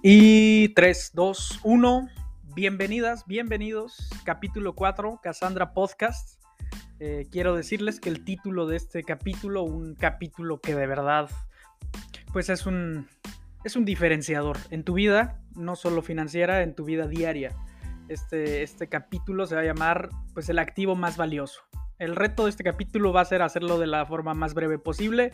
Y 3, 2, 1. Bienvenidas, bienvenidos. Capítulo 4, Cassandra Podcast. Eh, quiero decirles que el título de este capítulo, un capítulo que de verdad, pues es un, es un diferenciador en tu vida, no solo financiera, en tu vida diaria. Este, este capítulo se va a llamar, pues, el activo más valioso. El reto de este capítulo va a ser hacerlo de la forma más breve posible.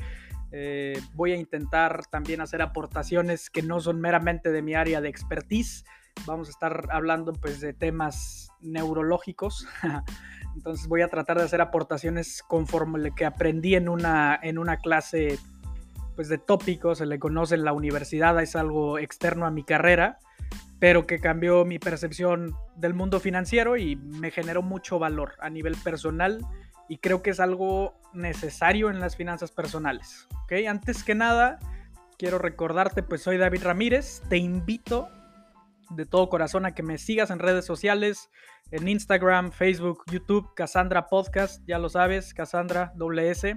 Eh, voy a intentar también hacer aportaciones que no son meramente de mi área de expertise. Vamos a estar hablando pues de temas neurológicos. Entonces voy a tratar de hacer aportaciones conforme lo que aprendí en una, en una clase pues de tópicos, se le conoce en la universidad, es algo externo a mi carrera, pero que cambió mi percepción del mundo financiero y me generó mucho valor a nivel personal y creo que es algo necesario en las finanzas personales. ¿okay? Antes que nada, quiero recordarte, pues soy David Ramírez, te invito de todo corazón a que me sigas en redes sociales, en Instagram, Facebook, YouTube, Cassandra Podcast, ya lo sabes, Cassandra WS,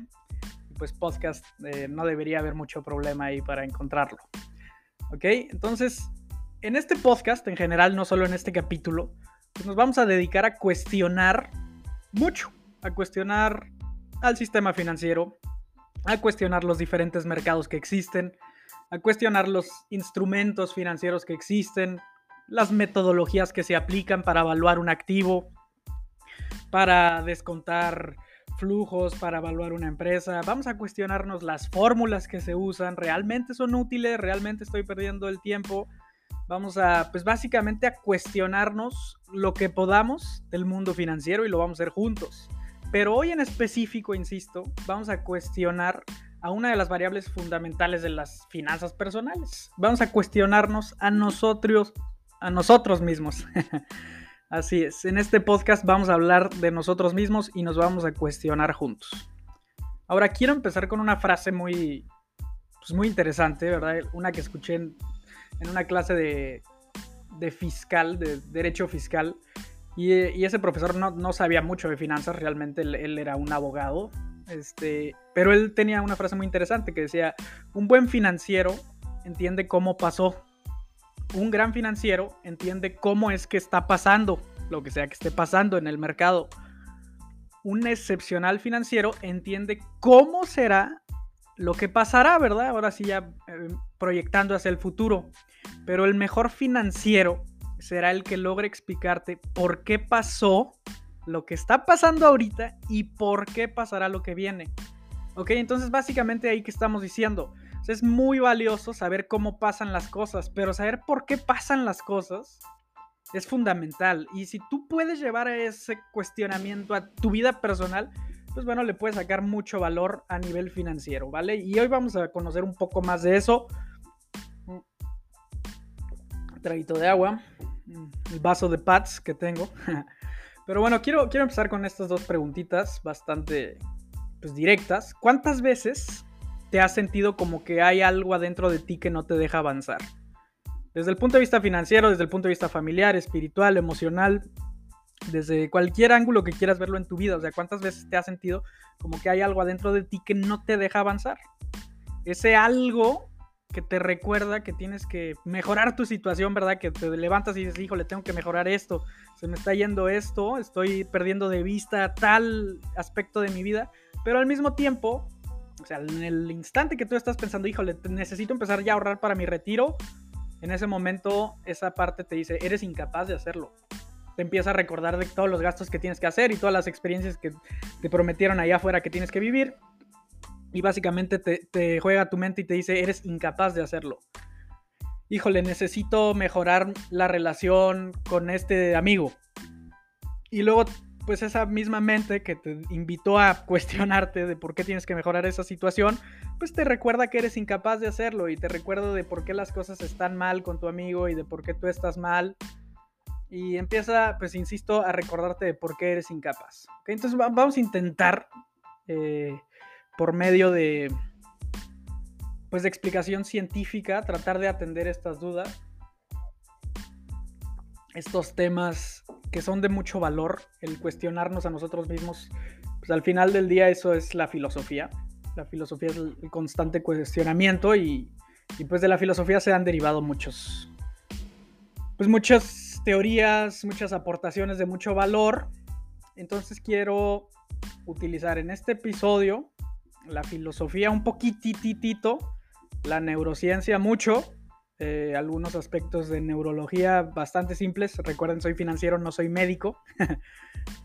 pues podcast eh, no debería haber mucho problema ahí para encontrarlo. ¿Ok? Entonces, en este podcast, en general, no solo en este capítulo, pues nos vamos a dedicar a cuestionar mucho a cuestionar al sistema financiero, a cuestionar los diferentes mercados que existen, a cuestionar los instrumentos financieros que existen, las metodologías que se aplican para evaluar un activo, para descontar flujos, para evaluar una empresa. Vamos a cuestionarnos las fórmulas que se usan, realmente son útiles, realmente estoy perdiendo el tiempo. Vamos a, pues básicamente a cuestionarnos lo que podamos del mundo financiero y lo vamos a hacer juntos. Pero hoy en específico, insisto, vamos a cuestionar a una de las variables fundamentales de las finanzas personales. Vamos a cuestionarnos a nosotros, a nosotros mismos. Así es, en este podcast vamos a hablar de nosotros mismos y nos vamos a cuestionar juntos. Ahora quiero empezar con una frase muy, pues muy interesante, ¿verdad? Una que escuché en, una clase de, de fiscal, de derecho fiscal, y, ese profesor no, sabía mucho de finanzas, realmente él, era un abogado, este, pero él tenía una frase muy interesante que decía, un buen financiero entiende cómo pasó, un gran financiero entiende cómo es que está pasando, lo que sea que esté pasando en el mercado. Un excepcional financiero entiende cómo será lo que pasará, ¿verdad? Ahora sí ya eh, proyectando hacia el futuro. Pero el mejor financiero será el que logre explicarte por qué pasó lo que está pasando ahorita y por qué pasará lo que viene. Ok, entonces básicamente ahí que estamos diciendo, es muy valioso saber cómo pasan las cosas, pero saber por qué pasan las cosas es fundamental. Y si tú puedes llevar ese cuestionamiento a tu vida personal, pues bueno, le puedes sacar mucho valor a nivel financiero, ¿vale? Y hoy vamos a conocer un poco más de eso. Traguito de agua el vaso de pads que tengo. Pero bueno, quiero, quiero empezar con estas dos preguntitas bastante pues, directas. ¿Cuántas veces te has sentido como que hay algo adentro de ti que no te deja avanzar? Desde el punto de vista financiero, desde el punto de vista familiar, espiritual, emocional, desde cualquier ángulo que quieras verlo en tu vida. O sea, ¿cuántas veces te has sentido como que hay algo adentro de ti que no te deja avanzar? Ese algo que te recuerda que tienes que mejorar tu situación, ¿verdad? Que te levantas y dices, híjole, tengo que mejorar esto, se me está yendo esto, estoy perdiendo de vista tal aspecto de mi vida, pero al mismo tiempo, o sea, en el instante que tú estás pensando, híjole, necesito empezar ya a ahorrar para mi retiro, en ese momento esa parte te dice, eres incapaz de hacerlo. Te empieza a recordar de todos los gastos que tienes que hacer y todas las experiencias que te prometieron allá afuera que tienes que vivir y básicamente te, juega tu mente y te dice, eres incapaz de hacerlo. Híjole, necesito mejorar la relación con este amigo. Y luego, pues esa misma mente que te invitó a cuestionarte de por qué tienes que mejorar esa situación, pues te recuerda que eres incapaz de hacerlo y te recuerda de por qué las cosas están mal con tu amigo y de por qué tú estás mal. Y empieza, pues insisto, a recordarte de por qué eres incapaz. Entonces vamos a intentar eh, por medio de pues de explicación científica tratar de atender estas dudas estos temas que son de mucho valor el cuestionarnos a nosotros mismos pues al final del día eso es la filosofía la filosofía es el constante cuestionamiento y, y pues de la filosofía se han derivado muchos pues muchas teorías, muchas aportaciones de mucho valor. Entonces quiero utilizar en este episodio la filosofía un poquititito, la neurociencia mucho, eh, algunos aspectos de neurología bastante simples. Recuerden, soy financiero, no soy médico.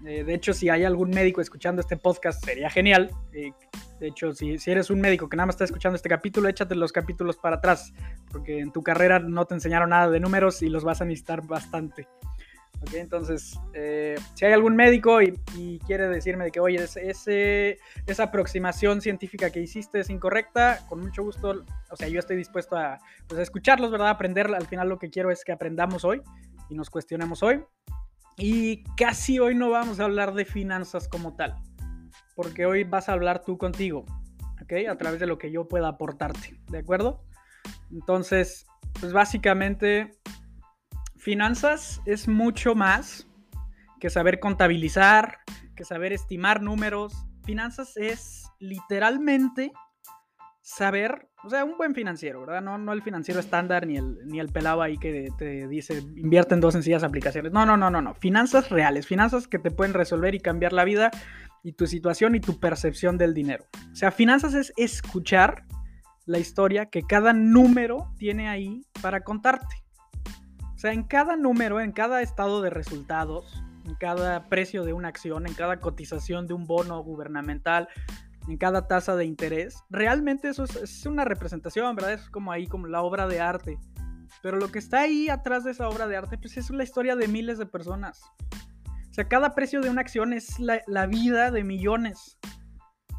Eh, de hecho, si hay algún médico escuchando este podcast, sería genial. Eh, de hecho, si, si, eres un médico que nada más está escuchando este capítulo, échate los capítulos para atrás, porque en tu carrera no te enseñaron nada de números y los vas a necesitar bastante. Entonces, eh, si hay algún médico y, quiere decirme de que, oye, ese, esa aproximación científica que hiciste es incorrecta, con mucho gusto, o sea, yo estoy dispuesto a, pues, a escucharlos, ¿verdad? Aprender, al final lo que quiero es que aprendamos hoy y nos cuestionemos hoy. Y casi hoy no vamos a hablar de finanzas como tal, porque hoy vas a hablar tú contigo, ¿ok? A través de lo que yo pueda aportarte, ¿de acuerdo? Entonces, pues básicamente finanzas es mucho más que saber contabilizar, que saber estimar números. Finanzas es literalmente saber, o sea, un buen financiero, ¿verdad? No, no el financiero estándar ni el, ni el pelado ahí que te dice invierte en dos sencillas aplicaciones. No, no, no, no, no. Finanzas reales, finanzas que te pueden resolver y cambiar la vida y tu situación y tu percepción del dinero. O sea, finanzas es escuchar la historia que cada número tiene ahí para contarte. Sea, en cada número, en cada estado de resultados, en cada precio de una acción, en cada cotización de un bono gubernamental, en cada tasa de interés, realmente eso es, una representación, ¿verdad? Es como ahí, como la obra de arte. Pero lo que está ahí atrás de esa obra de arte, pues es la historia de miles de personas. O sea, cada precio de una acción es la vida de millones.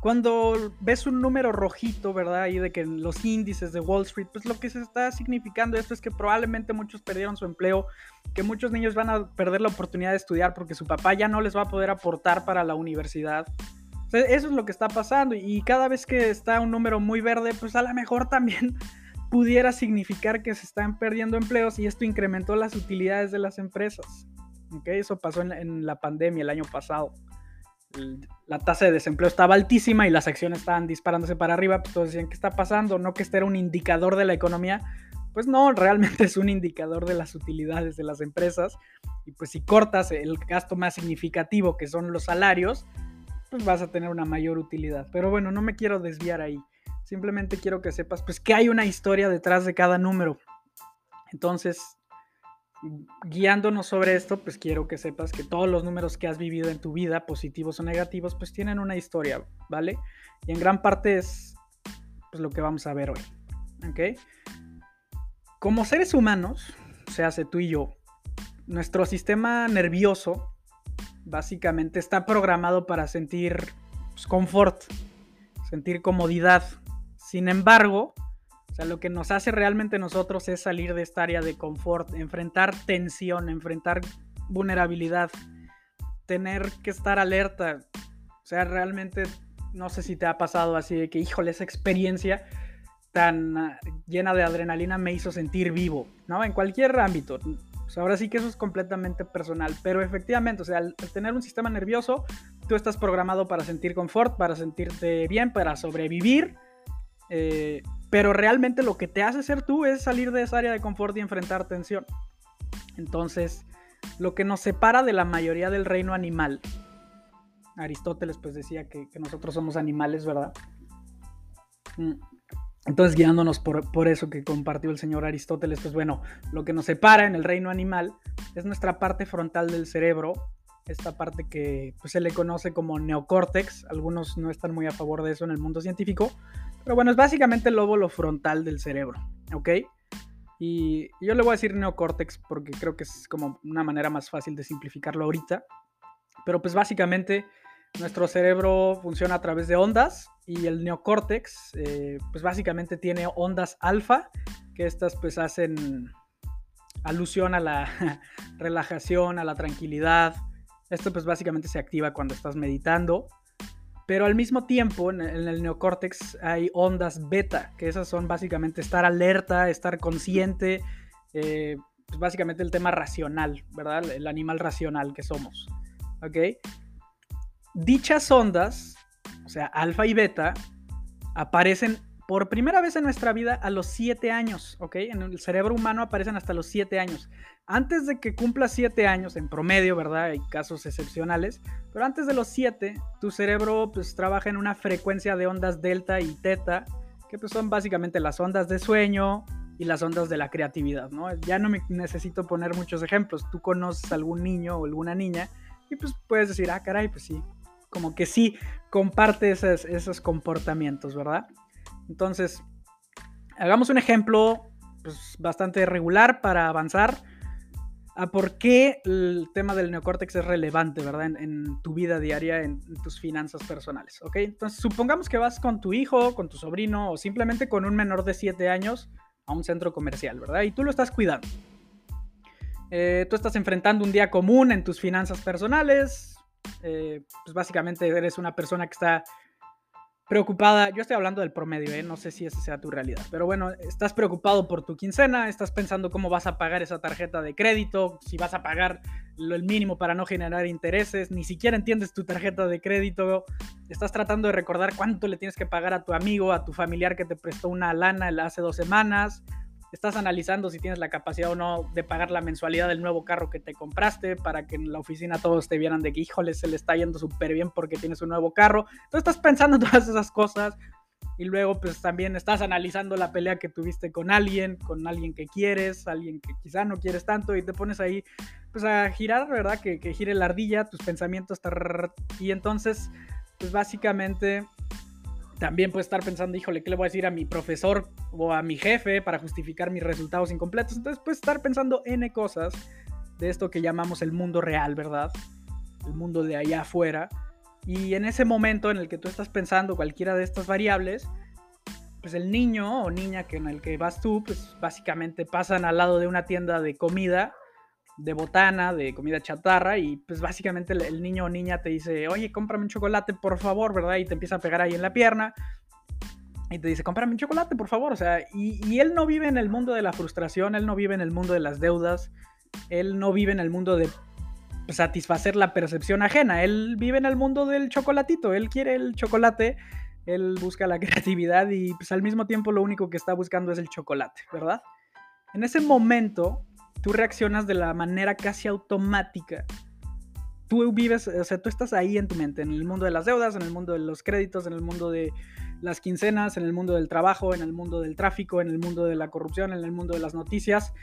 Cuando ves un número rojito, ¿verdad? Ahí de que los índices de Wall Street, pues lo que se está significando esto es que probablemente muchos perdieron su empleo, que muchos niños van a perder la oportunidad de estudiar porque su papá ya no les va a poder aportar para la universidad. eso es lo que está pasando y cada vez que está un número muy verde, pues a lo mejor también pudiera significar que se están perdiendo empleos y esto incrementó las utilidades de las empresas. ¿Okay? Eso pasó en la pandemia el año pasado la tasa de desempleo estaba altísima y las acciones estaban disparándose para arriba, pues todos decían, ¿qué está pasando? No que este era un indicador de la economía. Pues no, realmente es un indicador de las utilidades de las empresas. Y pues si cortas el gasto más significativo, que son los salarios, pues vas a tener una mayor utilidad. Pero bueno, no me quiero desviar ahí. Simplemente quiero que sepas pues que hay una historia detrás de cada número. Entonces, guiándonos sobre esto, pues quiero que sepas que todos los números que has vivido en tu vida, positivos o negativos, pues tienen una historia, ¿vale? Y en gran parte es pues, lo que vamos a ver hoy, ¿ok? Como seres humanos, se hace tú y yo, nuestro sistema nervioso básicamente está programado para sentir pues, confort, sentir comodidad. Sin embargo, o sea, lo que nos hace realmente nosotros es salir de esta área de confort, enfrentar tensión, enfrentar vulnerabilidad, tener que estar alerta. O sea, realmente no sé si te ha pasado así de que, híjole, esa experiencia tan ah, llena de adrenalina me hizo sentir vivo, ¿no? En cualquier ámbito. ahora sí que eso es completamente personal, pero efectivamente, o sea, al, tener un sistema nervioso, tú estás programado para sentir confort, para sentirte bien, para sobrevivir. Eh, pero realmente lo que te hace ser tú es salir de esa área de confort y enfrentar tensión. Entonces, lo que nos separa de la mayoría del reino animal, Aristóteles pues decía que, nosotros somos animales, ¿verdad? Mm. Entonces, guiándonos por, eso que compartió el señor Aristóteles, pues bueno, lo que nos separa en el reino animal es nuestra parte frontal del cerebro, esta parte que pues, se le conoce como neocórtex, algunos no están muy a favor de eso en el mundo científico, pero bueno, es básicamente el lóbulo frontal del cerebro, ¿ok? Y yo le voy a decir neocórtex porque creo que es como una manera más fácil de simplificarlo ahorita. Pero pues básicamente nuestro cerebro funciona a través de ondas y el neocórtex eh, pues básicamente tiene ondas alfa, que estas pues hacen alusión a la relajación, a la tranquilidad. Esto pues básicamente se activa cuando estás meditando. Pero al mismo tiempo, en el neocórtex hay ondas beta, que esas son básicamente estar alerta, estar consciente, eh, pues básicamente el tema racional, ¿verdad? El animal racional que somos. ¿Ok? Dichas ondas, o sea, alfa y beta, aparecen por primera vez en nuestra vida a los 7 años, ¿ok? En el cerebro humano aparecen hasta los 7 años. Antes de que cumpla 7 años, en promedio, ¿verdad? Hay casos excepcionales, pero antes de los 7, tu cerebro pues trabaja en una frecuencia de ondas delta y teta, que pues son básicamente las ondas de sueño y las ondas de la creatividad, ¿no? Ya no me necesito poner muchos ejemplos. Tú conoces a algún niño o alguna niña y pues puedes decir, ah, caray, pues sí, como que sí comparte esos, esos comportamientos, ¿verdad? Entonces, hagamos un ejemplo pues, bastante regular para avanzar a por qué el tema del neocórtex es relevante, ¿verdad? En, tu vida diaria, en, tus finanzas personales, ¿ok? Entonces, supongamos que vas con tu hijo, con tu sobrino o simplemente con un menor de 7 años a un centro comercial, ¿verdad? Y tú lo estás cuidando. Eh, tú estás enfrentando un día común en tus finanzas personales. Eh, pues básicamente eres una persona que está preocupada, yo estoy hablando del promedio, ¿eh? no sé si esa sea tu realidad, pero bueno, estás preocupado por tu quincena, estás pensando cómo vas a pagar esa tarjeta de crédito, si vas a pagar lo, el mínimo para no generar intereses, ni siquiera entiendes tu tarjeta de crédito, estás tratando de recordar cuánto le tienes que pagar a tu amigo, a tu familiar que te prestó una lana hace dos semanas, estás analizando si tienes la capacidad o no de pagar la mensualidad del nuevo carro que te compraste para que en la oficina todos te vieran de que, híjole, se le está yendo súper bien porque tienes un nuevo carro. Entonces estás pensando en todas esas cosas y luego pues también estás analizando la pelea que tuviste con alguien, con alguien que quieres, alguien que quizá no quieres tanto y te pones ahí pues a girar, ¿verdad? Que, que gire la ardilla, tus pensamientos y entonces pues básicamente también puede estar pensando, híjole, ¿qué le voy a decir a mi profesor o a mi jefe para justificar mis resultados incompletos? Entonces puedes estar pensando N cosas de esto que llamamos el mundo real, ¿verdad? El mundo de allá afuera. Y en ese momento en el que tú estás pensando cualquiera de estas variables, pues el niño o niña que en el que vas tú, pues básicamente pasan al lado de una tienda de comida de botana, de comida chatarra, y pues básicamente el, niño o niña te dice, oye, cómprame un chocolate, por favor, ¿verdad? Y te empieza a pegar ahí en la pierna. Y te dice, cómprame un chocolate, por favor. O sea, y, él no vive en el mundo de la frustración, él no vive en el mundo de las deudas, él no vive en el mundo de satisfacer la percepción ajena, él vive en el mundo del chocolatito, él quiere el chocolate, él busca la creatividad y pues al mismo tiempo lo único que está buscando es el chocolate, ¿verdad? En ese momento, tú reaccionas de la manera casi automática. Tú vives, o sea, tú estás ahí en tu mente, en el mundo de las deudas, en el mundo de los créditos, en el mundo de las quincenas, en el mundo del trabajo, en el mundo del tráfico, en el mundo de la corrupción, en el mundo de las noticias.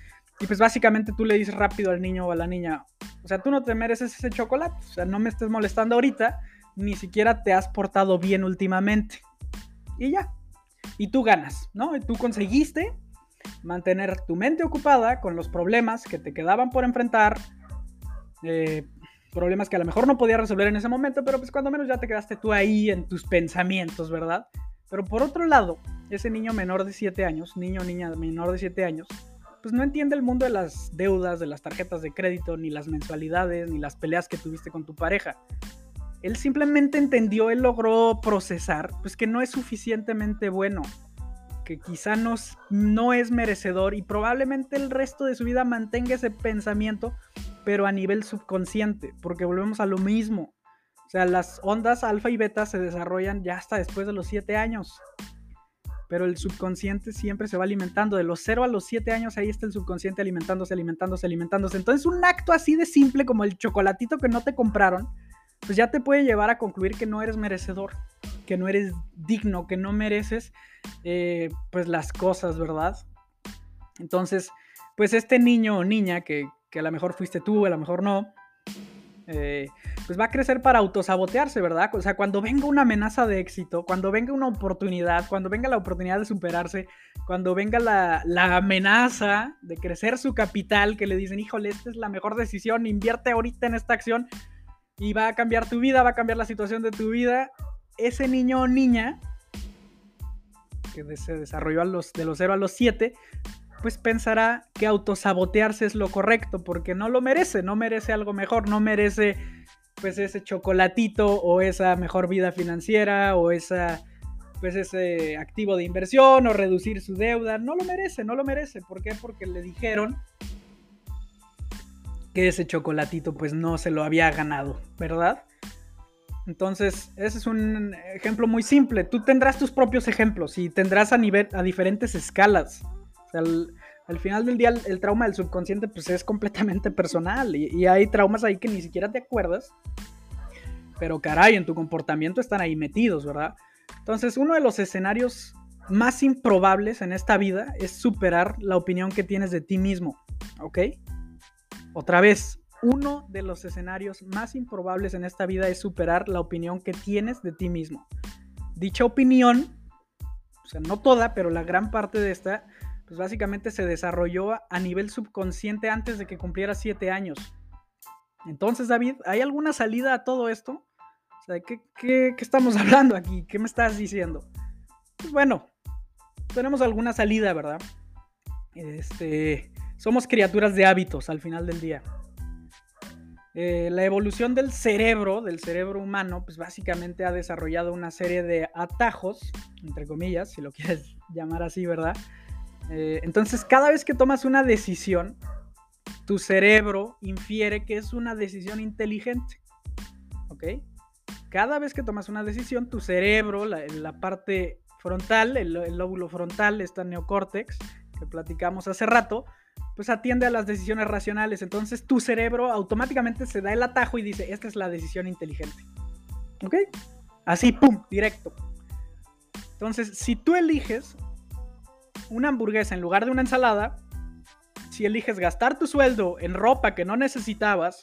Y pues básicamente tú le dices rápido al niño o a la niña, o sea, tú no te mereces ese chocolate, o sea, no me estés molestando ahorita, ni siquiera te has portado bien últimamente. Y ya. Y tú ganas, ¿no? Y tú conseguiste mantener tu mente ocupada con los problemas que te quedaban por enfrentar, eh, problemas que a lo mejor no podías resolver en ese momento, pero pues cuando menos ya te quedaste tú ahí en tus pensamientos, ¿verdad? Pero por otro lado, ese niño menor de 7 años, niño o niña menor de 7 años, pues no entiende el mundo de las deudas, de las tarjetas de crédito, ni las mensualidades, ni las peleas que tuviste con tu pareja. Él simplemente entendió, él logró procesar, pues que no es suficientemente bueno, que quizá no, no es merecedor y probablemente el resto de su vida mantenga ese pensamiento, pero a nivel subconsciente, porque volvemos a lo mismo. O sea, las ondas alfa y beta se desarrollan ya hasta después de los 7 años. Pero el subconsciente siempre se va alimentando. De los 0 a los 7 años ahí está el subconsciente alimentándose, alimentándose, alimentándose. Entonces un acto así de simple como el chocolatito que no te compraron, pues ya te puede llevar a concluir que no eres merecedor que no eres digno, que no mereces eh, pues las cosas, ¿verdad? Entonces, pues este niño o niña que, a lo mejor fuiste tú, a lo mejor no, eh, pues va a crecer para autosabotearse, ¿verdad? O sea, cuando venga una amenaza de éxito, cuando venga una oportunidad, cuando venga la oportunidad de superarse, cuando venga la, la amenaza de crecer su capital, que le dicen, híjole, esta es la mejor decisión, invierte ahorita en esta acción y va a cambiar tu vida, va a cambiar la situación de tu vida, ese niño o niña que se desarrolló de los 0 a los 7, pues pensará que autosabotearse es lo correcto, porque no lo merece, no merece algo mejor, no merece pues ese chocolatito o esa mejor vida financiera o esa pues ese activo de inversión o reducir su deuda, no lo merece, no lo merece, ¿por qué? Porque le dijeron que ese chocolatito pues no se lo había ganado, ¿verdad? Entonces, ese es un ejemplo muy simple. Tú tendrás tus propios ejemplos y tendrás a, nivel, a diferentes escalas. al, final del día, el, trauma del subconsciente pues, es completamente personal y, y, hay traumas ahí que ni siquiera te acuerdas. Pero caray, en tu comportamiento están ahí metidos, ¿verdad? Entonces, uno de los escenarios más improbables en esta vida es superar la opinión que tienes de ti mismo, ¿ok? Otra vez, uno de los escenarios más improbables en esta vida es superar la opinión que tienes de ti mismo. Dicha opinión, o sea, no toda, pero la gran parte de esta, pues básicamente se desarrolló a nivel subconsciente antes de que cumpliera siete años. Entonces, David, ¿hay alguna salida a todo esto? O sea, ¿qué, qué estamos hablando aquí? ¿Qué me estás diciendo? Pues bueno, tenemos alguna salida, ¿verdad? Este, somos criaturas de hábitos al final del día. Eh, la evolución del cerebro, del cerebro humano, pues básicamente ha desarrollado una serie de atajos, entre comillas, si lo quieres llamar así, ¿verdad? Eh, entonces, cada vez que tomas una decisión, tu cerebro infiere que es una decisión inteligente. ¿Ok? Cada vez que tomas una decisión, tu cerebro, la, la parte frontal, el, lóbulo frontal, esta neocórtex que platicamos hace rato, pues atiende a las decisiones racionales. Entonces tu cerebro automáticamente se da el atajo y dice, esta es la decisión inteligente. ¿Ok? Así, ¡pum! Directo. Entonces, si tú eliges una hamburguesa en lugar de una ensalada, si eliges gastar tu sueldo en ropa que no necesitabas,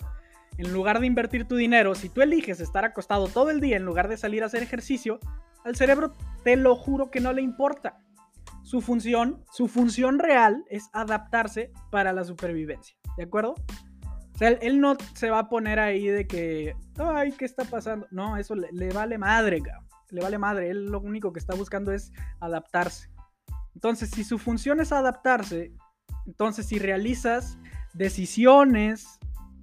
en lugar de invertir tu dinero, si tú eliges estar acostado todo el día en lugar de salir a hacer ejercicio, al cerebro te lo juro que no le importa. Su función, su función real es adaptarse para la supervivencia, ¿de acuerdo? O sea, él, no se va a poner ahí de que, ay, ¿qué está pasando? No, eso le, vale madre, le vale madre. Él lo único que está buscando es adaptarse. Entonces, si su función es adaptarse, entonces si realizas decisiones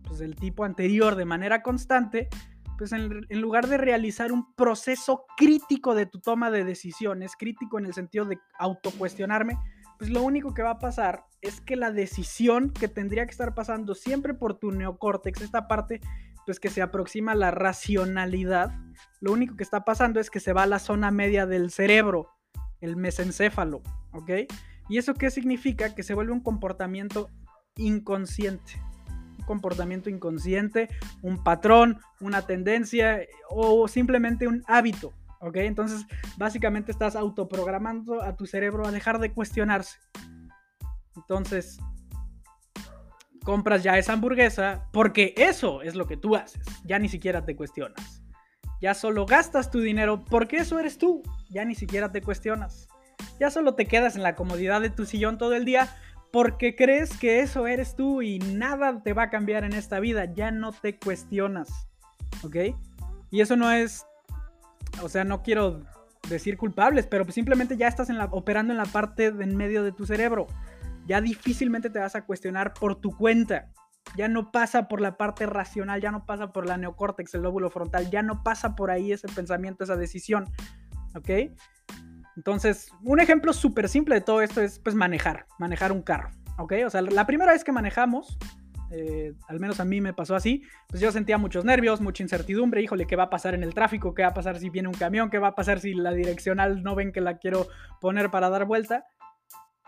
pues, del tipo anterior de manera constante, pues en, lugar de realizar un proceso crítico de tu toma de decisiones, crítico en el sentido de autocuestionarme, pues lo único que va a pasar es que la decisión que tendría que estar pasando siempre por tu neocórtex, esta parte pues que se aproxima a la racionalidad, lo único que está pasando es que se va a la zona media del cerebro, el mesencéfalo, ¿ok? ¿Y eso qué significa? Que se vuelve un comportamiento inconsciente comportamiento inconsciente, un patrón, una tendencia o simplemente un hábito. ¿Ok? Entonces, básicamente estás autoprogramando a tu cerebro a dejar de cuestionarse. Entonces, compras ya esa hamburguesa porque eso es lo que tú haces. Ya ni siquiera te cuestionas. Ya solo gastas tu dinero porque eso eres tú. Ya ni siquiera te cuestionas. Ya solo te quedas en la comodidad de tu sillón todo el día porque crees que eso eres tú y nada te va a cambiar en esta vida, ya no te cuestionas, ¿ok? Y eso no es, o sea, no quiero decir culpables, pero simplemente ya estás en la, operando en la parte de en medio de tu cerebro. Ya difícilmente te vas a cuestionar por tu cuenta. Ya no pasa por la parte racional, ya no pasa por la neocórtex, el lóbulo frontal, ya no pasa por ahí ese pensamiento, esa decisión. ¿Ok? Entonces, un ejemplo súper simple de todo esto es pues manejar, manejar un carro, ¿ok? O sea, la primera vez que manejamos, eh, al menos a mí me pasó así, pues yo sentía muchos nervios, mucha incertidumbre, híjole, ¿qué va a pasar en el tráfico? ¿Qué va a pasar si viene un camión? ¿Qué va a pasar si la direccional no ven que la quiero poner para dar vuelta?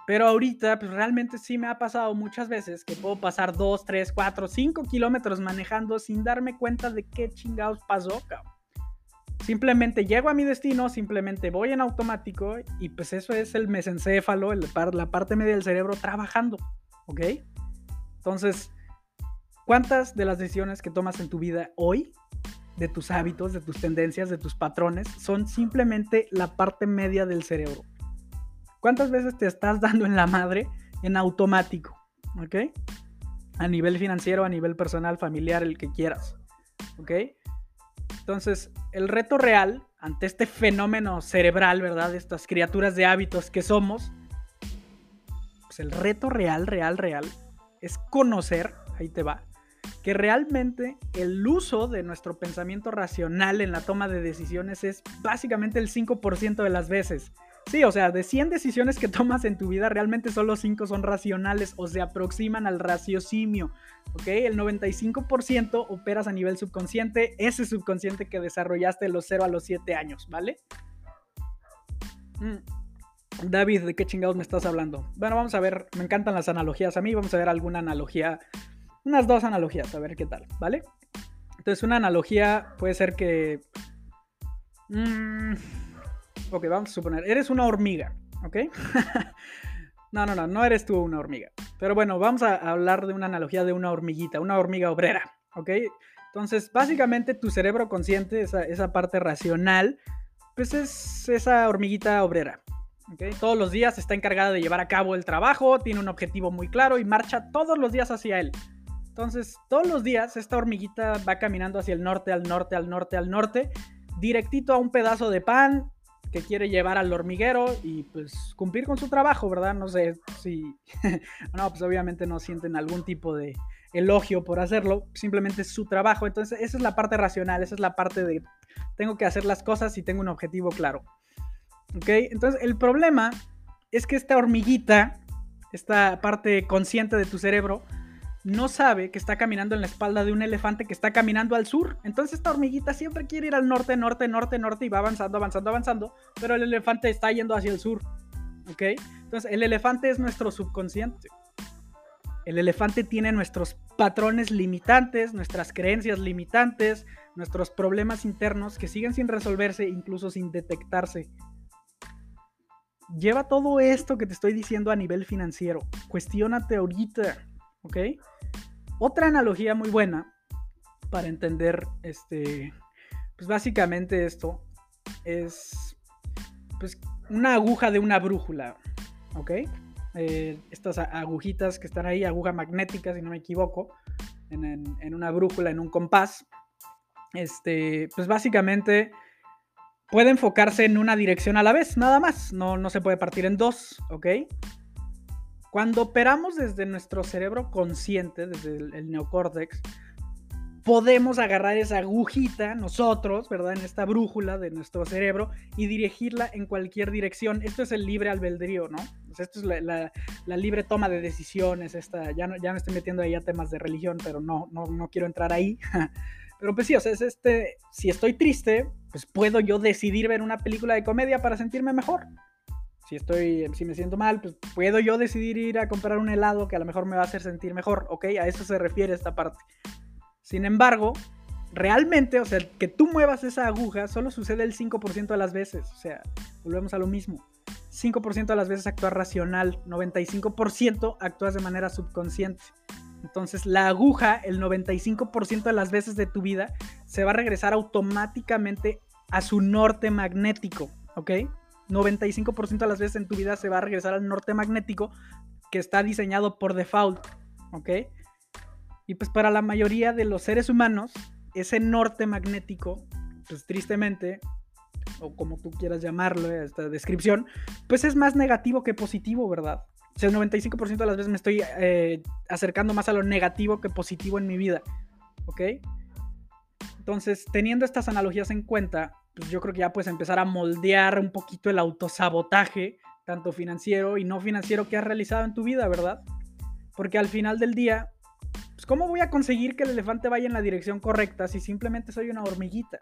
Pero ahorita, pues realmente sí me ha pasado muchas veces que puedo pasar 2, 3, 4, 5 kilómetros manejando sin darme cuenta de qué chingados pasó, cabrón. Simplemente llego a mi destino, simplemente voy en automático y pues eso es el mesencéfalo, la parte media del cerebro trabajando, ¿ok? Entonces, ¿cuántas de las decisiones que tomas en tu vida hoy, de tus hábitos, de tus tendencias, de tus patrones, son simplemente la parte media del cerebro? ¿Cuántas veces te estás dando en la madre en automático? ¿Ok? A nivel financiero, a nivel personal, familiar, el que quieras. ¿Ok? Entonces, el reto real ante este fenómeno cerebral, ¿verdad? De estas criaturas de hábitos que somos, pues el reto real, real, real, es conocer, ahí te va, que realmente el uso de nuestro pensamiento racional en la toma de decisiones es básicamente el 5% de las veces. Sí, o sea, de 100 decisiones que tomas en tu vida, realmente solo 5 son racionales o se aproximan al raciocinio. ¿Ok? El 95% operas a nivel subconsciente, ese subconsciente que desarrollaste de los 0 a los 7 años, ¿vale? Mm. David, ¿de qué chingados me estás hablando? Bueno, vamos a ver, me encantan las analogías a mí, vamos a ver alguna analogía, unas dos analogías, a ver qué tal, ¿vale? Entonces, una analogía puede ser que... Mmm, Ok, vamos a suponer, eres una hormiga, ¿ok? no, no, no, no eres tú una hormiga. Pero bueno, vamos a hablar de una analogía de una hormiguita, una hormiga obrera, ¿ok? Entonces, básicamente tu cerebro consciente, esa, parte racional, pues es esa hormiguita obrera. ¿okay? Todos los días está encargada de llevar a cabo el trabajo, tiene un objetivo muy claro y marcha todos los días hacia él. Entonces, todos los días esta hormiguita va caminando hacia el norte, al norte, al norte, al norte, directito a un pedazo de pan, que quiere llevar al hormiguero y pues cumplir con su trabajo, ¿verdad? No sé si, no, pues obviamente no sienten algún tipo de elogio por hacerlo, simplemente es su trabajo. Entonces esa es la parte racional, esa es la parte de tengo que hacer las cosas y tengo un objetivo claro. ¿Ok? Entonces el problema es que esta hormiguita, esta parte consciente de tu cerebro, no sabe que está caminando en la espalda de un elefante que está caminando al sur. Entonces esta hormiguita siempre quiere ir al norte, norte, norte, norte y va avanzando, avanzando, avanzando, pero el elefante está yendo hacia el sur. ¿Ok? Entonces el elefante es nuestro subconsciente. El elefante tiene nuestros patrones limitantes, nuestras creencias limitantes, nuestros problemas internos que siguen sin resolverse, incluso sin detectarse. Lleva todo esto que te estoy diciendo a nivel financiero. Cuestiónate ahorita, ¿ok? Otra analogía muy buena para entender este, pues básicamente esto es pues una aguja de una brújula, ¿ok? Eh, estas agujitas que están ahí, aguja magnética, si no me equivoco, en, una brújula, en un compás, este, pues básicamente puede enfocarse en una dirección a la vez, nada más, no, no se puede partir en dos, ¿ok? Cuando operamos desde nuestro cerebro consciente, desde el, neocórtex, podemos agarrar esa agujita nosotros, ¿verdad? En esta brújula de nuestro cerebro y dirigirla en cualquier dirección. Esto es el libre albedrío, ¿no? esto es la, libre toma de decisiones. Esta, ya, no, me estoy metiendo ahí a temas de religión, pero no, no, no quiero entrar ahí. pero pues sí, o sea, es este, si estoy triste, pues puedo yo decidir ver una película de comedia para sentirme mejor si estoy, si me siento mal, pues puedo yo decidir ir a comprar un helado que a lo mejor me va a hacer sentir mejor, ¿ok? A eso se refiere esta parte. Sin embargo, realmente, o sea, que tú muevas esa aguja solo sucede el 5% de las veces, o sea, volvemos a lo mismo. 5% de las veces actúas racional, 95% actúas de manera subconsciente. Entonces la aguja, el 95% de las veces de tu vida, se va a regresar automáticamente a su norte magnético, ¿ok? 95% de las veces en tu vida se va a regresar al norte magnético que está diseñado por default, ¿ok? Y pues para la mayoría de los seres humanos, ese norte magnético, pues tristemente, o como tú quieras llamarlo, esta descripción, pues es más negativo que positivo, ¿verdad? O sea, el 95% de las veces me estoy eh, acercando más a lo negativo que positivo en mi vida, ¿ok? Entonces, teniendo estas analogías en cuenta, pues yo creo que ya puedes empezar a moldear un poquito el autosabotaje, tanto financiero y no financiero que has realizado en tu vida, ¿verdad? Porque al final del día, pues ¿cómo voy a conseguir que el elefante vaya en la dirección correcta si simplemente soy una hormiguita?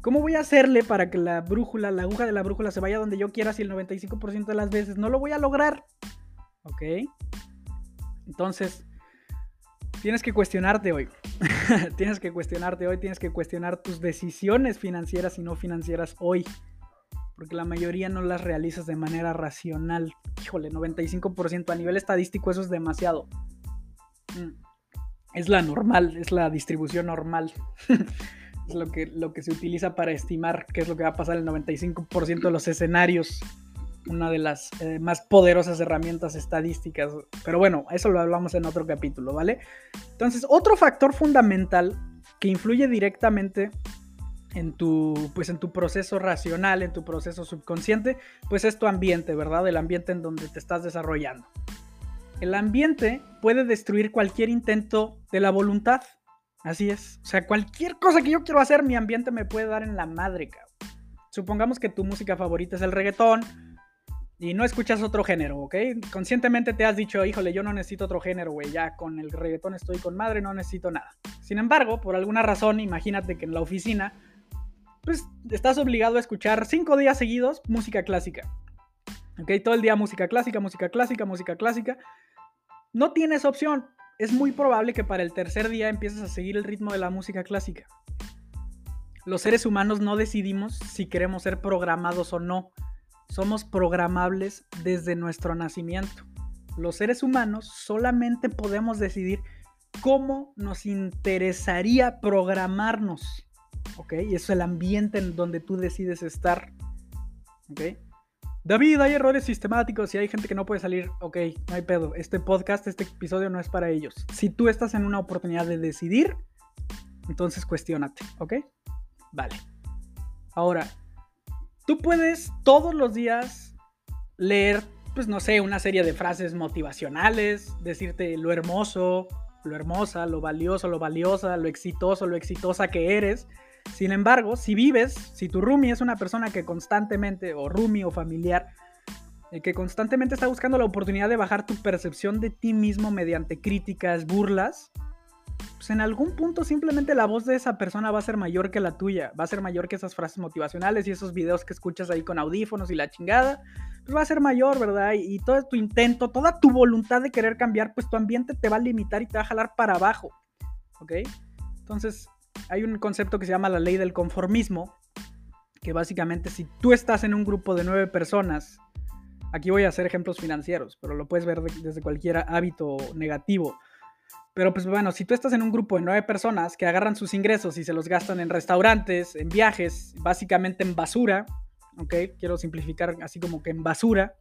¿Cómo voy a hacerle para que la brújula, la aguja de la brújula se vaya donde yo quiera si el 95% de las veces no lo voy a lograr? ¿Ok? Entonces, tienes que cuestionarte hoy. tienes que cuestionarte hoy, tienes que cuestionar tus decisiones financieras y no financieras hoy. Porque la mayoría no las realizas de manera racional. Híjole, 95% a nivel estadístico eso es demasiado. Mm. Es la normal, es la distribución normal. es lo que, lo que se utiliza para estimar qué es lo que va a pasar el 95% de los escenarios una de las eh, más poderosas herramientas estadísticas. Pero bueno, eso lo hablamos en otro capítulo, ¿vale? Entonces, otro factor fundamental que influye directamente en tu, pues en tu proceso racional, en tu proceso subconsciente, pues es tu ambiente, ¿verdad? El ambiente en donde te estás desarrollando. El ambiente puede destruir cualquier intento de la voluntad. Así es. O sea, cualquier cosa que yo quiero hacer, mi ambiente me puede dar en la madre, cabrón. supongamos que tu música favorita es el reggaetón y no escuchas otro género, ¿ok? Conscientemente te has dicho, híjole, yo no necesito otro género, güey, ya con el reggaetón estoy con madre, no necesito nada. Sin embargo, por alguna razón, imagínate que en la oficina, pues estás obligado a escuchar cinco días seguidos música clásica. ¿Ok? Todo el día música clásica, música clásica, música clásica. No tienes opción. Es muy probable que para el tercer día empieces a seguir el ritmo de la música clásica. Los seres humanos no decidimos si queremos ser programados o no. Somos programables desde nuestro nacimiento. Los seres humanos solamente podemos decidir cómo nos interesaría programarnos. ¿Ok? Y es el ambiente en donde tú decides estar. ¿Ok? David, hay errores sistemáticos y hay gente que no puede salir. Ok, no hay pedo. Este podcast, este episodio no es para ellos. Si tú estás en una oportunidad de decidir, entonces cuestionate, ¿ok? Vale. Ahora, tú puedes todos los días leer, pues no sé, una serie de frases motivacionales, decirte lo hermoso, lo hermosa, lo valioso, lo valiosa, lo exitoso, lo exitosa que eres. Sin embargo, si vives, si tu roomie es una persona que constantemente, o roomie o familiar, eh, que constantemente está buscando la oportunidad de bajar tu percepción de ti mismo mediante críticas, burlas, pues en algún punto simplemente la voz de esa persona va a ser mayor que la tuya, va a ser mayor que esas frases motivacionales y esos videos que escuchas ahí con audífonos y la chingada, pues va a ser mayor, ¿verdad? Y, todo tu intento, toda tu voluntad de querer cambiar, pues tu ambiente te va a limitar y te va a jalar para abajo, ¿ok? Entonces, hay un concepto que se llama la ley del conformismo, que básicamente si tú estás en un grupo de nueve personas, aquí voy a hacer ejemplos financieros, pero lo puedes ver desde cualquier hábito negativo pero pues bueno, si tú estás en un grupo de nueve personas que agarran sus ingresos y se los gastan en restaurantes, en viajes, básicamente en basura, ¿ok? Quiero simplificar así como que en basura,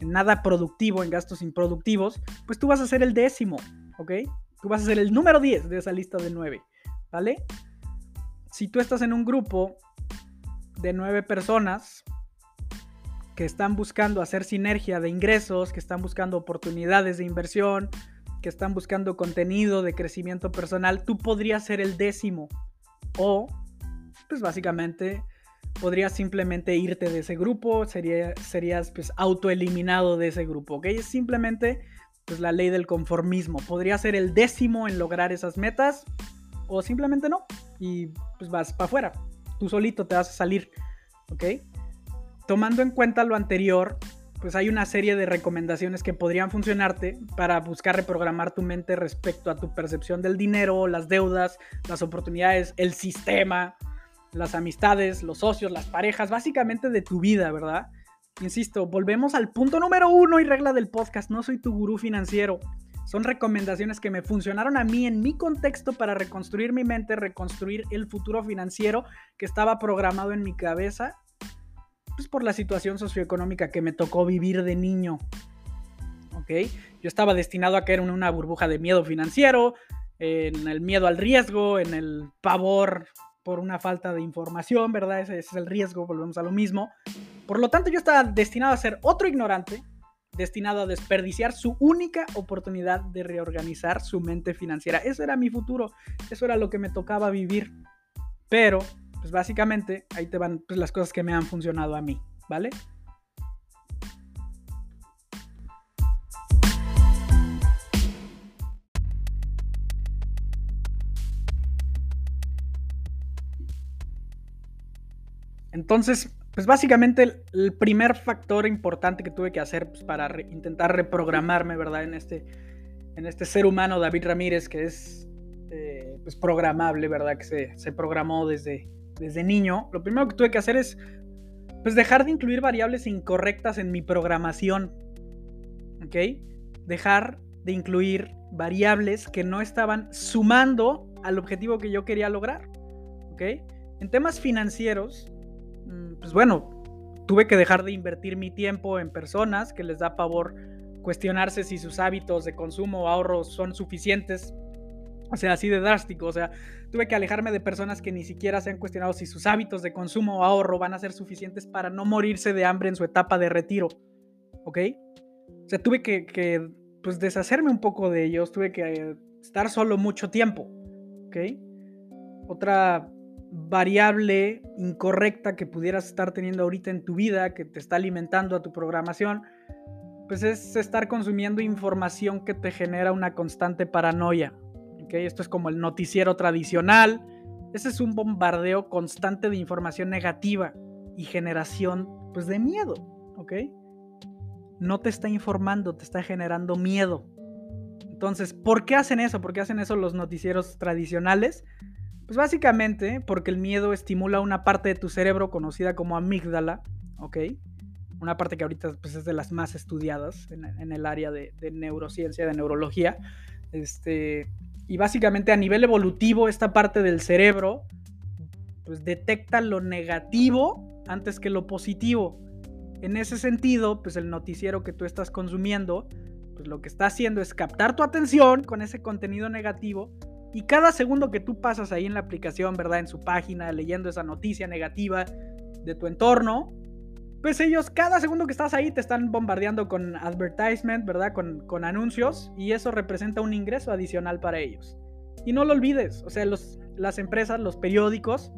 en nada productivo, en gastos improductivos, pues tú vas a ser el décimo, ¿ok? Tú vas a ser el número 10 de esa lista de nueve, ¿vale? Si tú estás en un grupo de nueve personas que están buscando hacer sinergia de ingresos, que están buscando oportunidades de inversión, que están buscando contenido de crecimiento personal, tú podrías ser el décimo. O, pues básicamente, podrías simplemente irte de ese grupo, sería, serías pues autoeliminado de ese grupo, ¿ok? Es simplemente pues la ley del conformismo. Podría ser el décimo en lograr esas metas o simplemente no. Y pues vas para afuera. Tú solito te vas a salir, ¿ok? Tomando en cuenta lo anterior, pues hay una serie de recomendaciones que podrían funcionarte para buscar reprogramar tu mente respecto a tu percepción del dinero, las deudas, las oportunidades, el sistema, las amistades, los socios, las parejas, básicamente de tu vida, ¿verdad? Insisto, volvemos al punto número uno y regla del podcast, no soy tu gurú financiero. Son recomendaciones que me funcionaron a mí en mi contexto para reconstruir mi mente, reconstruir el futuro financiero que estaba programado en mi cabeza pues por la situación socioeconómica que me tocó vivir de niño. ¿Ok? Yo estaba destinado a caer en una burbuja de miedo financiero, en el miedo al riesgo, en el pavor por una falta de información, ¿verdad? Ese, es el riesgo, volvemos a lo mismo. Por lo tanto, yo estaba destinado a ser otro ignorante, destinado a desperdiciar su única oportunidad de reorganizar su mente financiera. Eso era mi futuro, eso era lo que me tocaba vivir. Pero pues básicamente ahí te van pues, las cosas que me han funcionado a mí, ¿vale? Entonces, pues básicamente el, primer factor importante que tuve que hacer pues, para intentar reprogramarme, ¿verdad? En este, en este ser humano, David Ramírez, que es eh, pues programable, ¿verdad? Que se, se programó desde, desde niño, lo primero que tuve que hacer es pues dejar de incluir variables incorrectas en mi programación. ¿Ok? Dejar de incluir variables que no estaban sumando al objetivo que yo quería lograr. ¿Ok? En temas financieros, mm, pues bueno, tuve que dejar de invertir mi tiempo en personas que les da favor cuestionarse si sus hábitos de consumo o ahorro son suficientes o sea, así de drástico. O sea, tuve que alejarme de personas que ni siquiera se han cuestionado si sus hábitos de consumo o ahorro van a ser suficientes para no morirse de hambre en su etapa de retiro. ¿Ok? O sea, tuve que, pues, deshacerme un poco de ellos. Tuve que estar solo mucho tiempo. ¿Ok? Otra variable incorrecta que pudieras estar teniendo ahorita en tu vida, que te está alimentando a tu programación, pues es estar consumiendo información que te genera una constante paranoia. ¿Okay? Esto es como el noticiero tradicional. Ese es un bombardeo constante de información negativa y generación pues, de miedo. ¿ok? No te está informando, te está generando miedo. Entonces, ¿por qué hacen eso? ¿Por qué hacen eso los noticieros tradicionales? Pues básicamente porque el miedo estimula una parte de tu cerebro conocida como amígdala, ¿ok? Una parte que ahorita pues, es de las más estudiadas en, el área de, neurociencia, de neurología. Este, y básicamente a nivel evolutivo, esta parte del cerebro pues detecta lo negativo antes que lo positivo. En ese sentido, pues el noticiero que tú estás consumiendo, pues lo que está haciendo es captar tu atención con ese contenido negativo y cada segundo que tú pasas ahí en la aplicación, ¿verdad? En su página, leyendo esa noticia negativa de tu entorno, pues ellos cada segundo que estás ahí te están bombardeando con advertisement, ¿verdad? Con, con anuncios y eso representa un ingreso adicional para ellos. Y no lo olvides, o sea, los, las empresas, los periódicos,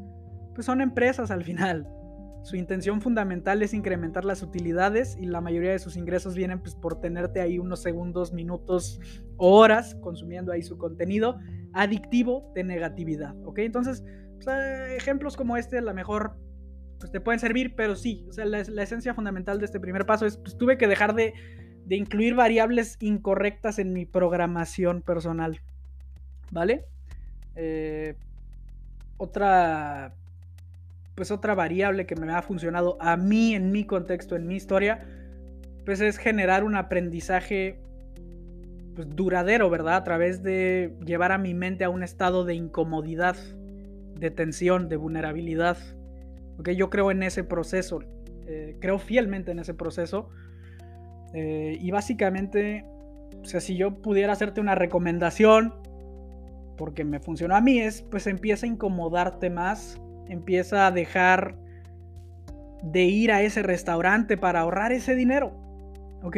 pues son empresas al final. Su intención fundamental es incrementar las utilidades y la mayoría de sus ingresos vienen pues, por tenerte ahí unos segundos, minutos horas consumiendo ahí su contenido adictivo de negatividad. ¿Ok? Entonces, pues, eh, ejemplos como este a lo mejor pues, te pueden servir, pero sí, o sea, la, esencia fundamental de este primer paso es, pues tuve que dejar de, incluir variables incorrectas en mi programación personal. ¿Vale? Eh, otra pues otra variable que me ha funcionado a mí en mi contexto, en mi historia, pues es generar un aprendizaje pues, duradero, ¿verdad? A través de llevar a mi mente a un estado de incomodidad, de tensión, de vulnerabilidad. Porque Yo creo en ese proceso, eh, creo fielmente en ese proceso. Eh, y básicamente, o sea, si yo pudiera hacerte una recomendación, porque me funcionó a mí, es pues empieza a incomodarte más empieza a dejar de ir a ese restaurante para ahorrar ese dinero. ¿Ok?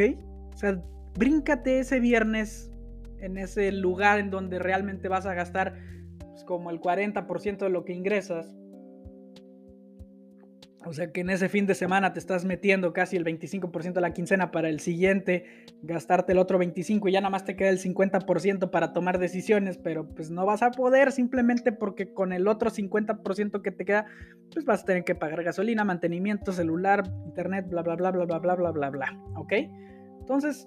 O sea, bríncate ese viernes en ese lugar en donde realmente vas a gastar pues, como el 40% de lo que ingresas o sea que en ese fin de semana te estás metiendo casi el 25% de la quincena para el siguiente, gastarte el otro 25% y ya nada más te queda el 50% para tomar decisiones, pero pues no vas a poder simplemente porque con el otro 50% que te queda, pues vas a tener que pagar gasolina, mantenimiento, celular, internet, bla, bla, bla, bla, bla, bla, bla, bla, bla, ¿ok? Entonces,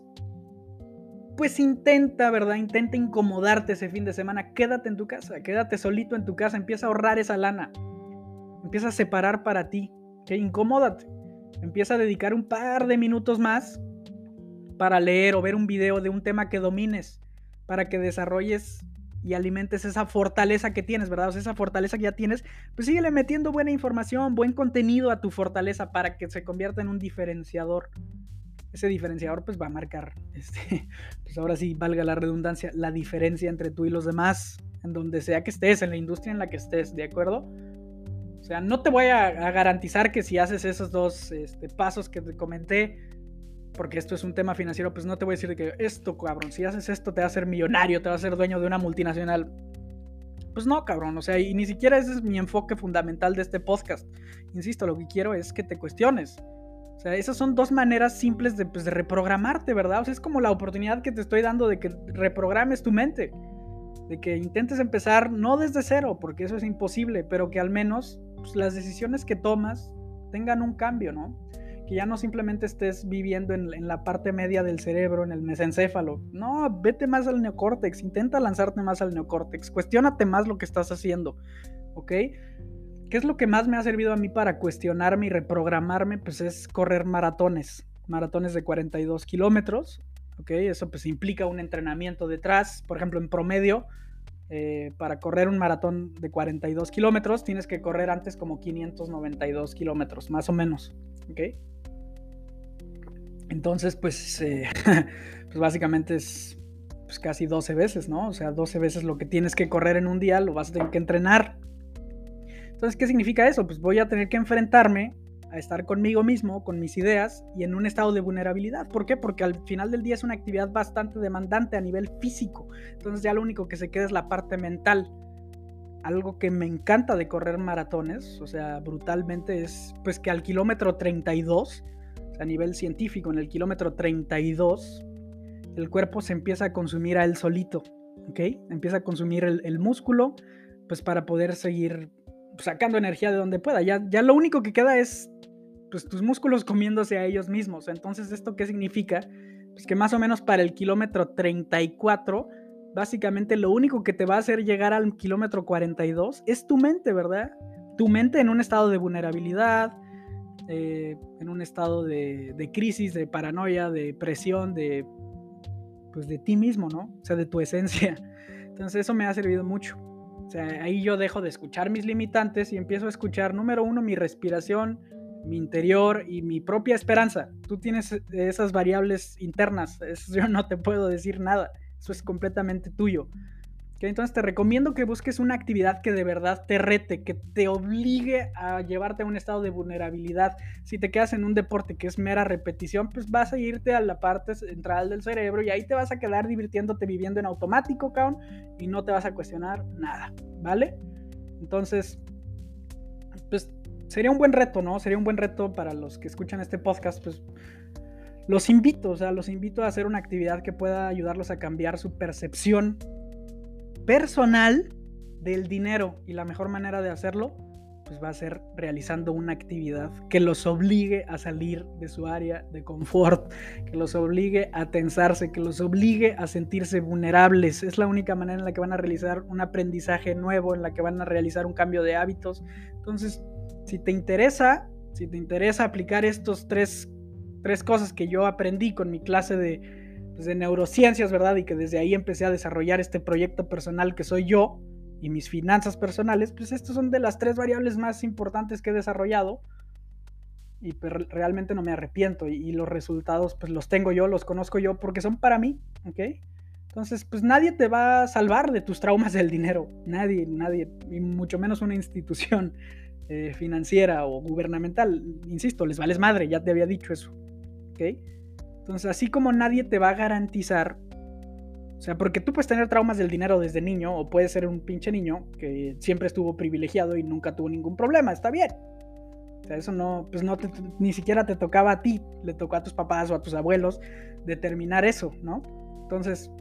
pues intenta, ¿verdad? Intenta incomodarte ese fin de semana, quédate en tu casa, quédate solito en tu casa, empieza a ahorrar esa lana, empieza a separar para ti que incomódate. Empieza a dedicar un par de minutos más para leer o ver un video de un tema que domines, para que desarrolles y alimentes esa fortaleza que tienes, ¿verdad? O sea, esa fortaleza que ya tienes, pues síguele metiendo buena información, buen contenido a tu fortaleza para que se convierta en un diferenciador. Ese diferenciador pues va a marcar, este, pues ahora sí, valga la redundancia, la diferencia entre tú y los demás, en donde sea que estés, en la industria en la que estés, ¿de acuerdo? Sea, no te voy a, garantizar que si haces esos dos este, pasos que te comenté, porque esto es un tema financiero, pues no te voy a decir que esto, cabrón, si haces esto te va a ser millonario, te va a ser dueño de una multinacional. Pues no, cabrón, o sea, y ni siquiera ese es mi enfoque fundamental de este podcast. Insisto, lo que quiero es que te cuestiones. O sea, esas son dos maneras simples de, pues, de reprogramarte, ¿verdad? O sea, es como la oportunidad que te estoy dando de que reprogrames tu mente. De que intentes empezar no desde cero, porque eso es imposible, pero que al menos pues, las decisiones que tomas tengan un cambio, ¿no? Que ya no simplemente estés viviendo en, la parte media del cerebro, en el mesencéfalo. No, vete más al neocórtex, intenta lanzarte más al neocórtex, cuestiónate más lo que estás haciendo, ¿ok? ¿Qué es lo que más me ha servido a mí para cuestionarme y reprogramarme? Pues es correr maratones, maratones de 42 kilómetros, ¿ok? Eso pues implica un entrenamiento detrás, por ejemplo, en promedio eh, para correr un maratón de 42 kilómetros tienes que correr antes como 592 kilómetros, más o menos. ¿Ok? Entonces, pues, eh, pues básicamente es pues, casi 12 veces, ¿no? O sea, 12 veces lo que tienes que correr en un día lo vas a tener que entrenar. Entonces, ¿qué significa eso? Pues voy a tener que enfrentarme a estar conmigo mismo, con mis ideas y en un estado de vulnerabilidad. ¿Por qué? Porque al final del día es una actividad bastante demandante a nivel físico. Entonces ya lo único que se queda es la parte mental. algo que me encanta de correr maratones, o sea, brutalmente, es pues que al kilómetro 32, a nivel científico, en el kilómetro 32, el cuerpo se empieza a consumir a él solito, ¿ok? Empieza a consumir el, músculo, pues para poder seguir sacando energía de donde pueda. Ya, ya lo único que queda es pues tus músculos comiéndose a ellos mismos. Entonces, ¿esto qué significa? Pues que más o menos para el kilómetro 34 básicamente lo único que te va a hacer llegar al kilómetro 42 es tu mente, ¿verdad? Tu mente en un estado de vulnerabilidad, eh, en un estado de, crisis, de paranoia, de presión, de, pues de ti mismo, ¿no? O sea, de tu esencia. Entonces eso me ha servido mucho. O sea, ahí yo dejo de escuchar mis limitantes y empiezo a escuchar, número uno, mi respiración, mi interior y mi propia esperanza. Tú tienes esas variables internas, eso yo no te puedo decir nada. Eso es completamente tuyo. Entonces te recomiendo que busques una actividad que de verdad te rete, que te obligue a llevarte a un estado de vulnerabilidad. Si te quedas en un deporte que es mera repetición, pues vas a irte a la parte central del cerebro y ahí te vas a quedar divirtiéndote viviendo en automático, cabrón, y no te vas a cuestionar nada, ¿vale? Entonces, pues sería un buen reto, ¿no? Sería un buen reto para los que escuchan este podcast, pues los invito, o sea, los invito a hacer una actividad que pueda ayudarlos a cambiar su percepción personal del dinero. Y la mejor manera de hacerlo, pues va a ser realizando una actividad que los obligue a salir de su área de confort, que los obligue a tensarse, que los obligue a sentirse vulnerables. Es la única manera en la que van a realizar un aprendizaje nuevo, en la que van a realizar un cambio de hábitos. Entonces, si te interesa, si te interesa aplicar estos tres tres cosas que yo aprendí con mi clase pues, de, neurociencias, ¿verdad? Y que desde ahí empecé a desarrollar este proyecto personal que soy yo y mis finanzas personales, pues estas son de las tres variables más importantes que he desarrollado y pues, realmente no me arrepiento y, los resultados pues los tengo yo, los conozco yo porque son para mí, ¿ok? Entonces, pues nadie te va a salvar de tus traumas del dinero, nadie, nadie, y mucho menos una institución eh, financiera o gubernamental, insisto, les vales madre, ya te había dicho eso. Entonces, así como nadie te va a garantizar, o sea, porque tú puedes tener traumas del dinero desde niño, o puedes ser un pinche niño que siempre estuvo privilegiado y nunca tuvo ningún problema, está bien. O sea, eso no, pues no ni siquiera te tocaba a ti, le tocó a tus papás o a tus abuelos determinar eso, ¿no? Entonces,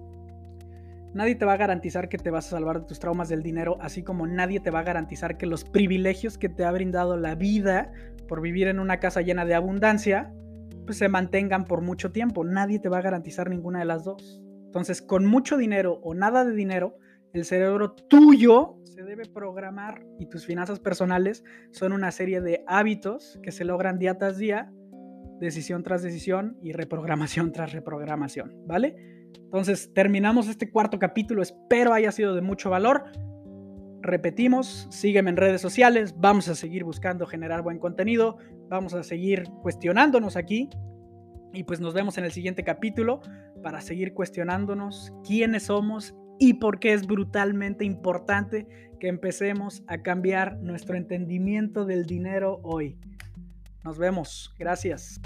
nadie te va a garantizar que te vas a salvar de tus traumas del dinero, así como nadie te va a garantizar que los privilegios que te ha brindado la vida por vivir en una casa llena de abundancia, pues, se mantengan por mucho tiempo. Nadie te va a garantizar ninguna de las dos. Entonces, con mucho dinero o nada de dinero, el cerebro tuyo se debe programar y tus finanzas personales son una serie de hábitos que se logran día tras día, decisión tras decisión y reprogramación tras reprogramación, ¿vale? Entonces, terminamos este cuarto capítulo, espero haya sido de mucho valor. Repetimos, sígueme en redes sociales, vamos a seguir buscando generar buen contenido, vamos a seguir cuestionándonos aquí y pues nos vemos en el siguiente capítulo para seguir cuestionándonos quiénes somos y por qué es brutalmente importante que empecemos a cambiar nuestro entendimiento del dinero hoy. Nos vemos, gracias.